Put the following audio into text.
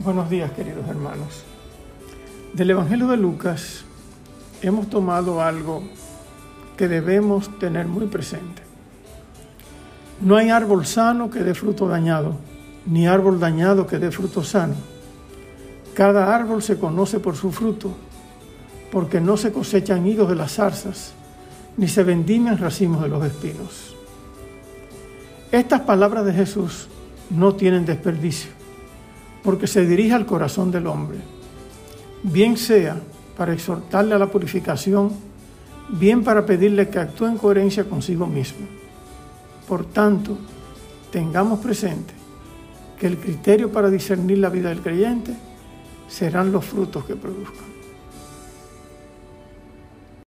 Buenos días, queridos hermanos. Del Evangelio de Lucas hemos tomado algo que debemos tener muy presente. No hay árbol sano que dé fruto dañado, ni árbol dañado que dé fruto sano. Cada árbol se conoce por su fruto, porque no se cosechan higos de las zarzas, ni se vendimian racimos de los espinos. Estas palabras de Jesús no tienen desperdicio, porque se dirige al corazón del hombre, bien sea para exhortarle a la purificación, bien para pedirle que actúe en coherencia consigo mismo. Por tanto, tengamos presente que el criterio para discernir la vida del creyente serán los frutos que produzcan.